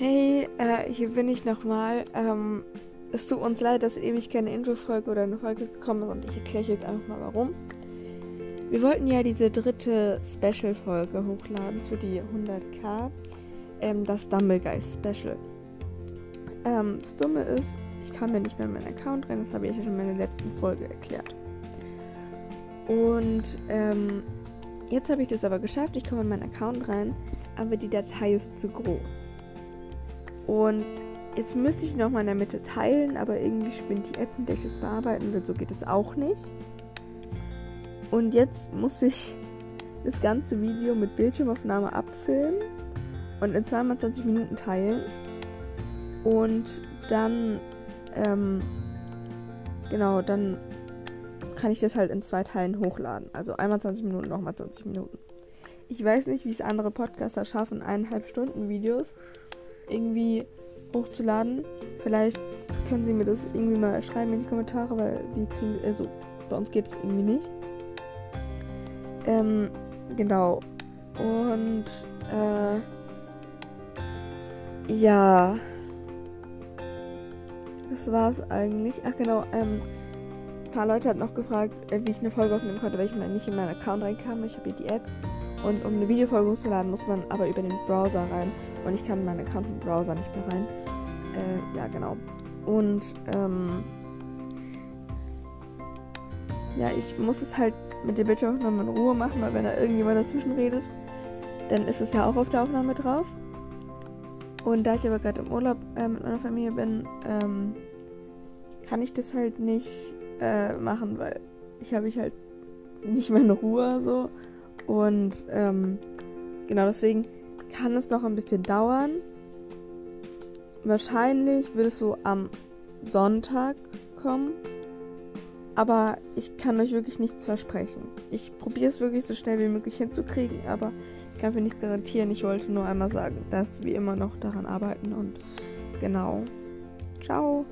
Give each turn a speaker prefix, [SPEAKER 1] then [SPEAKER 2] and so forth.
[SPEAKER 1] Hey, äh, hier bin ich nochmal. Ähm, es tut uns leid, dass ewig keine Infofolge oder eine Folge gekommen ist und ich erkläre euch jetzt einfach mal warum. Wir wollten ja diese dritte Special-Folge hochladen für die 100k, ähm, das Dumblegeist Special. Ähm, das Dumme ist, ich kam ja nicht mehr in meinen Account rein, das habe ich ja schon in meiner letzten Folge erklärt. Und ähm, jetzt habe ich das aber geschafft, ich komme in meinen Account rein, aber die Datei ist zu groß. Und jetzt müsste ich noch mal in der Mitte teilen, aber irgendwie spinnt die App, in der ich das bearbeiten will. So geht es auch nicht. Und jetzt muss ich das ganze Video mit Bildschirmaufnahme abfilmen und in 22 Minuten teilen. Und dann, ähm, genau, dann kann ich das halt in zwei Teilen hochladen. Also einmal 20 Minuten, nochmal 20 Minuten. Ich weiß nicht, wie es andere Podcaster schaffen, eineinhalb Stunden Videos irgendwie hochzuladen. Vielleicht können Sie mir das irgendwie mal schreiben in die Kommentare, weil wir kriegen, also bei uns geht es irgendwie nicht. Ähm, genau. Und, äh, ja. Das war's eigentlich. Ach genau, ähm, ein paar Leute hatten noch gefragt, äh, wie ich eine Folge aufnehmen konnte, weil ich mal nicht in meinen Account reinkam. Ich habe hier die App. Und um eine Videofolge hochzuladen, muss man aber über den Browser rein. Und ich kann in meinen Account vom Browser nicht mehr rein. Äh, ja, genau. Und, ähm, ja, ich muss es halt mit der Bildschirmaufnahme in Ruhe machen, weil wenn da irgendjemand dazwischen redet, dann ist es ja auch auf der Aufnahme drauf. Und da ich aber gerade im Urlaub äh, mit meiner Familie bin, ähm, kann ich das halt nicht äh, machen, weil ich habe ich halt nicht mehr in Ruhe so. Und ähm, genau deswegen kann es noch ein bisschen dauern. Wahrscheinlich wird es so am Sonntag kommen. Aber ich kann euch wirklich nichts versprechen. Ich probiere es wirklich so schnell wie möglich hinzukriegen, aber ich kann für nichts garantieren. Ich wollte nur einmal sagen, dass wir immer noch daran arbeiten und genau. Ciao.